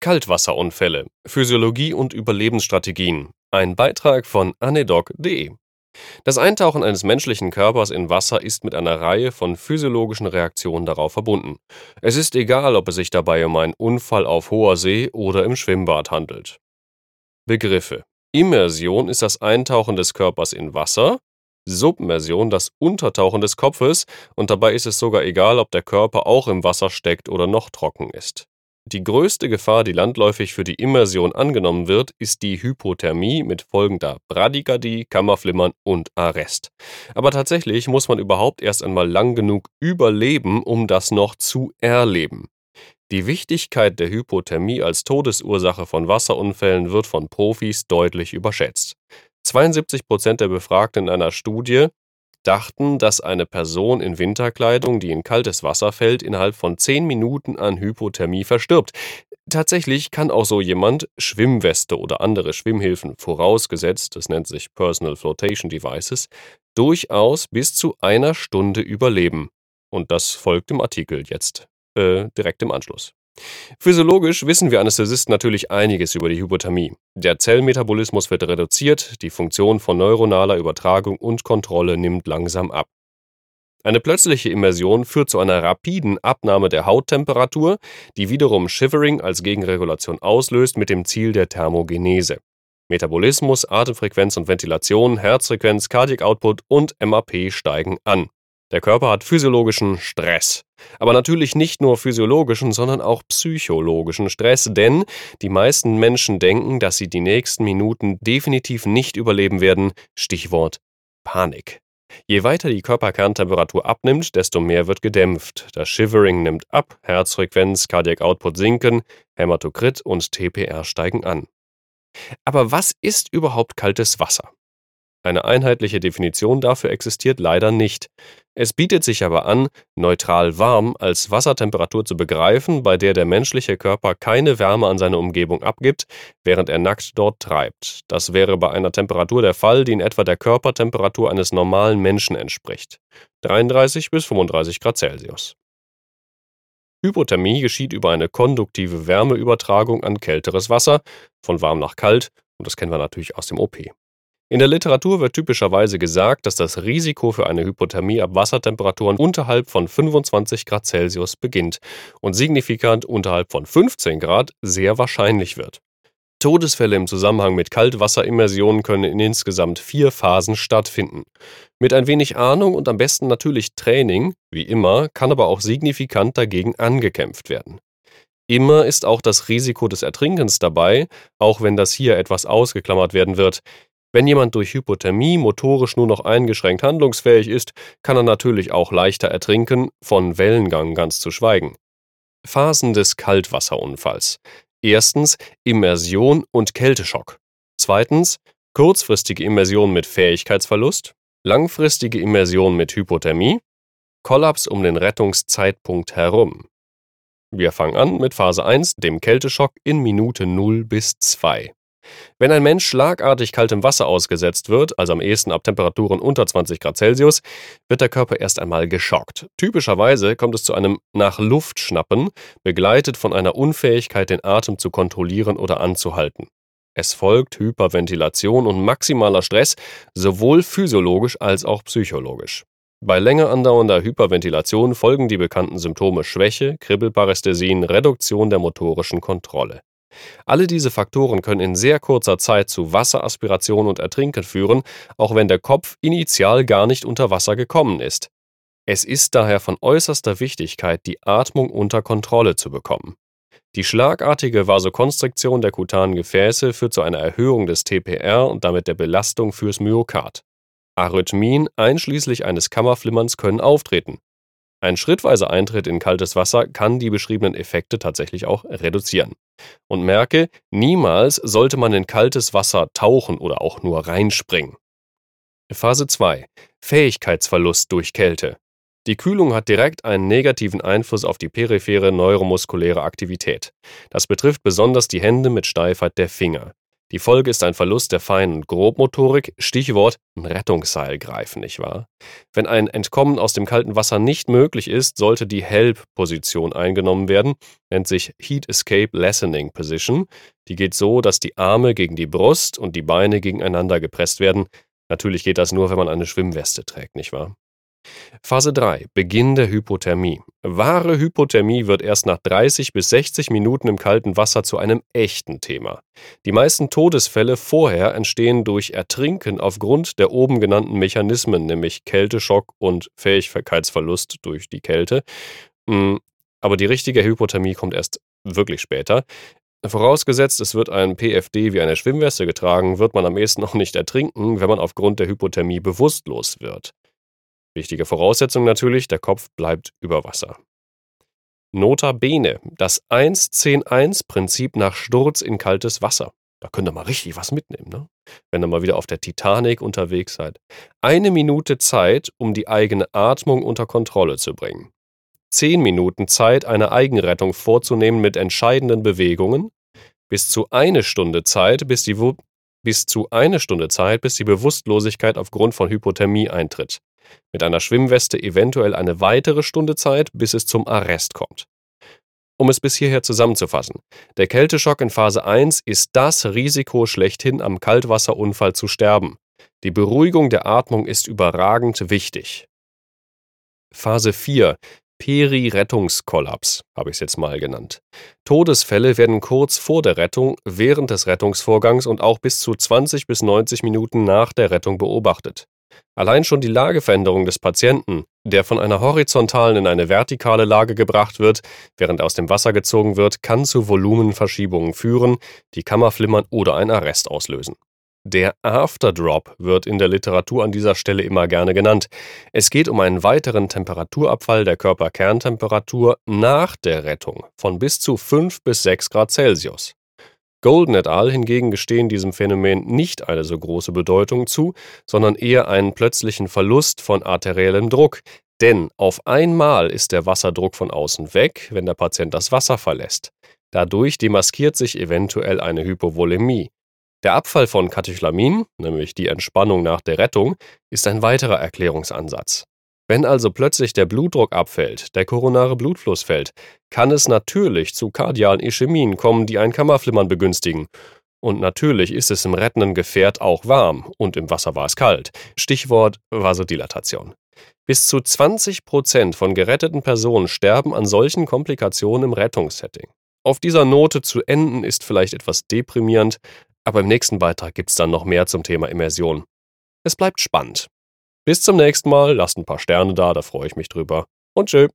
Kaltwasserunfälle, Physiologie und Überlebensstrategien. Ein Beitrag von anedoc.de. Das Eintauchen eines menschlichen Körpers in Wasser ist mit einer Reihe von physiologischen Reaktionen darauf verbunden. Es ist egal, ob es sich dabei um einen Unfall auf hoher See oder im Schwimmbad handelt. Begriffe. Immersion ist das Eintauchen des Körpers in Wasser, Submersion das Untertauchen des Kopfes, und dabei ist es sogar egal, ob der Körper auch im Wasser steckt oder noch trocken ist. Die größte Gefahr, die landläufig für die Immersion angenommen wird, ist die Hypothermie mit folgender Bradykardie, Kammerflimmern und Arrest. Aber tatsächlich muss man überhaupt erst einmal lang genug überleben, um das noch zu erleben. Die Wichtigkeit der Hypothermie als Todesursache von Wasserunfällen wird von Profis deutlich überschätzt. 72 Prozent der Befragten in einer Studie dachten, dass eine Person in Winterkleidung, die in kaltes Wasser fällt, innerhalb von 10 Minuten an Hypothermie verstirbt. Tatsächlich kann auch so jemand Schwimmweste oder andere Schwimmhilfen vorausgesetzt, das nennt sich Personal Flotation Devices, durchaus bis zu einer Stunde überleben. Und das folgt im Artikel jetzt äh, direkt im Anschluss. Physiologisch wissen wir Anästhesisten natürlich einiges über die Hypothermie. Der Zellmetabolismus wird reduziert, die Funktion von neuronaler Übertragung und Kontrolle nimmt langsam ab. Eine plötzliche Immersion führt zu einer rapiden Abnahme der Hauttemperatur, die wiederum Shivering als Gegenregulation auslöst mit dem Ziel der Thermogenese. Metabolismus, Atemfrequenz und Ventilation, Herzfrequenz, Cardiac Output und MAP steigen an. Der Körper hat physiologischen Stress. Aber natürlich nicht nur physiologischen, sondern auch psychologischen Stress, denn die meisten Menschen denken, dass sie die nächsten Minuten definitiv nicht überleben werden. Stichwort Panik. Je weiter die Körperkerntemperatur abnimmt, desto mehr wird gedämpft. Das Shivering nimmt ab, Herzfrequenz, Cardiac Output sinken, Hämatokrit und TPR steigen an. Aber was ist überhaupt kaltes Wasser? Eine einheitliche Definition dafür existiert leider nicht. Es bietet sich aber an, neutral warm als Wassertemperatur zu begreifen, bei der der menschliche Körper keine Wärme an seine Umgebung abgibt, während er nackt dort treibt. Das wäre bei einer Temperatur der Fall, die in etwa der Körpertemperatur eines normalen Menschen entspricht. 33 bis 35 Grad Celsius. Hypothermie geschieht über eine konduktive Wärmeübertragung an kälteres Wasser, von warm nach kalt, und das kennen wir natürlich aus dem OP. In der Literatur wird typischerweise gesagt, dass das Risiko für eine Hypothermie ab Wassertemperaturen unterhalb von 25 Grad Celsius beginnt und signifikant unterhalb von 15 Grad sehr wahrscheinlich wird. Todesfälle im Zusammenhang mit Kaltwasserimmersionen können in insgesamt vier Phasen stattfinden. Mit ein wenig Ahnung und am besten natürlich Training, wie immer, kann aber auch signifikant dagegen angekämpft werden. Immer ist auch das Risiko des Ertrinkens dabei, auch wenn das hier etwas ausgeklammert werden wird. Wenn jemand durch Hypothermie motorisch nur noch eingeschränkt handlungsfähig ist, kann er natürlich auch leichter ertrinken, von Wellengang ganz zu schweigen. Phasen des Kaltwasserunfalls. Erstens Immersion und Kälteschock. Zweitens kurzfristige Immersion mit Fähigkeitsverlust, langfristige Immersion mit Hypothermie, Kollaps um den Rettungszeitpunkt herum. Wir fangen an mit Phase 1, dem Kälteschock in Minute 0 bis 2. Wenn ein Mensch schlagartig kaltem Wasser ausgesetzt wird, also am ehesten ab Temperaturen unter 20 Grad Celsius, wird der Körper erst einmal geschockt. Typischerweise kommt es zu einem nach Luft schnappen, begleitet von einer Unfähigkeit, den Atem zu kontrollieren oder anzuhalten. Es folgt Hyperventilation und maximaler Stress, sowohl physiologisch als auch psychologisch. Bei länger andauernder Hyperventilation folgen die bekannten Symptome Schwäche, Kribbelparästhesien, Reduktion der motorischen Kontrolle. Alle diese Faktoren können in sehr kurzer Zeit zu Wasseraspiration und Ertrinken führen, auch wenn der Kopf initial gar nicht unter Wasser gekommen ist. Es ist daher von äußerster Wichtigkeit, die Atmung unter Kontrolle zu bekommen. Die schlagartige Vasokonstriktion der kutanen Gefäße führt zu einer Erhöhung des TPR und damit der Belastung fürs Myokard. Arrhythmien einschließlich eines Kammerflimmerns können auftreten. Ein schrittweiser Eintritt in kaltes Wasser kann die beschriebenen Effekte tatsächlich auch reduzieren. Und merke, niemals sollte man in kaltes Wasser tauchen oder auch nur reinspringen. Phase 2. Fähigkeitsverlust durch Kälte. Die Kühlung hat direkt einen negativen Einfluss auf die periphere neuromuskuläre Aktivität. Das betrifft besonders die Hände mit Steifheit der Finger. Die Folge ist ein Verlust der Fein- und Grobmotorik, Stichwort Rettungsseil greifen, nicht wahr? Wenn ein Entkommen aus dem kalten Wasser nicht möglich ist, sollte die Help-Position eingenommen werden, nennt sich Heat Escape Lessening Position. Die geht so, dass die Arme gegen die Brust und die Beine gegeneinander gepresst werden. Natürlich geht das nur, wenn man eine Schwimmweste trägt, nicht wahr? Phase 3. Beginn der Hypothermie. Wahre Hypothermie wird erst nach 30 bis 60 Minuten im kalten Wasser zu einem echten Thema. Die meisten Todesfälle vorher entstehen durch Ertrinken aufgrund der oben genannten Mechanismen, nämlich Kälteschock und Fähigkeitsverlust durch die Kälte. Hm, aber die richtige Hypothermie kommt erst wirklich später. Vorausgesetzt, es wird ein PFD wie eine Schwimmweste getragen, wird man am ehesten noch nicht ertrinken, wenn man aufgrund der Hypothermie bewusstlos wird. Wichtige Voraussetzung natürlich, der Kopf bleibt über Wasser. Nota bene, das 1-10-1-Prinzip nach Sturz in kaltes Wasser. Da könnt ihr mal richtig was mitnehmen, ne? wenn ihr mal wieder auf der Titanic unterwegs seid. Eine Minute Zeit, um die eigene Atmung unter Kontrolle zu bringen. Zehn Minuten Zeit, eine Eigenrettung vorzunehmen mit entscheidenden Bewegungen. Bis zu eine Stunde Zeit, bis, die, bis zu eine Stunde Zeit, bis die Bewusstlosigkeit aufgrund von Hypothermie eintritt mit einer Schwimmweste eventuell eine weitere Stunde Zeit, bis es zum Arrest kommt. Um es bis hierher zusammenzufassen, der Kälteschock in Phase 1 ist das Risiko schlechthin am Kaltwasserunfall zu sterben. Die Beruhigung der Atmung ist überragend wichtig. Phase 4 Peri-Rettungskollaps habe ich es jetzt mal genannt. Todesfälle werden kurz vor der Rettung, während des Rettungsvorgangs und auch bis zu 20 bis 90 Minuten nach der Rettung beobachtet. Allein schon die Lageveränderung des Patienten, der von einer horizontalen in eine vertikale Lage gebracht wird, während er aus dem Wasser gezogen wird, kann zu Volumenverschiebungen führen, die Kammerflimmern oder einen Arrest auslösen. Der Afterdrop wird in der Literatur an dieser Stelle immer gerne genannt. Es geht um einen weiteren Temperaturabfall der Körperkerntemperatur nach der Rettung von bis zu 5 bis 6 Grad Celsius. Golden et al. hingegen gestehen diesem Phänomen nicht eine so große Bedeutung zu, sondern eher einen plötzlichen Verlust von arteriellem Druck, denn auf einmal ist der Wasserdruck von außen weg, wenn der Patient das Wasser verlässt. Dadurch demaskiert sich eventuell eine Hypovolemie. Der Abfall von Katechlamin, nämlich die Entspannung nach der Rettung, ist ein weiterer Erklärungsansatz. Wenn also plötzlich der Blutdruck abfällt, der koronare Blutfluss fällt, kann es natürlich zu kardialen Ischämien kommen, die ein Kammerflimmern begünstigen. Und natürlich ist es im rettenden Gefährt auch warm und im Wasser war es kalt. Stichwort Vasodilatation. Bis zu 20 Prozent von geretteten Personen sterben an solchen Komplikationen im Rettungssetting. Auf dieser Note zu enden ist vielleicht etwas deprimierend, aber im nächsten Beitrag gibt es dann noch mehr zum Thema Immersion. Es bleibt spannend. Bis zum nächsten Mal, lasst ein paar Sterne da, da freue ich mich drüber. Und tschö.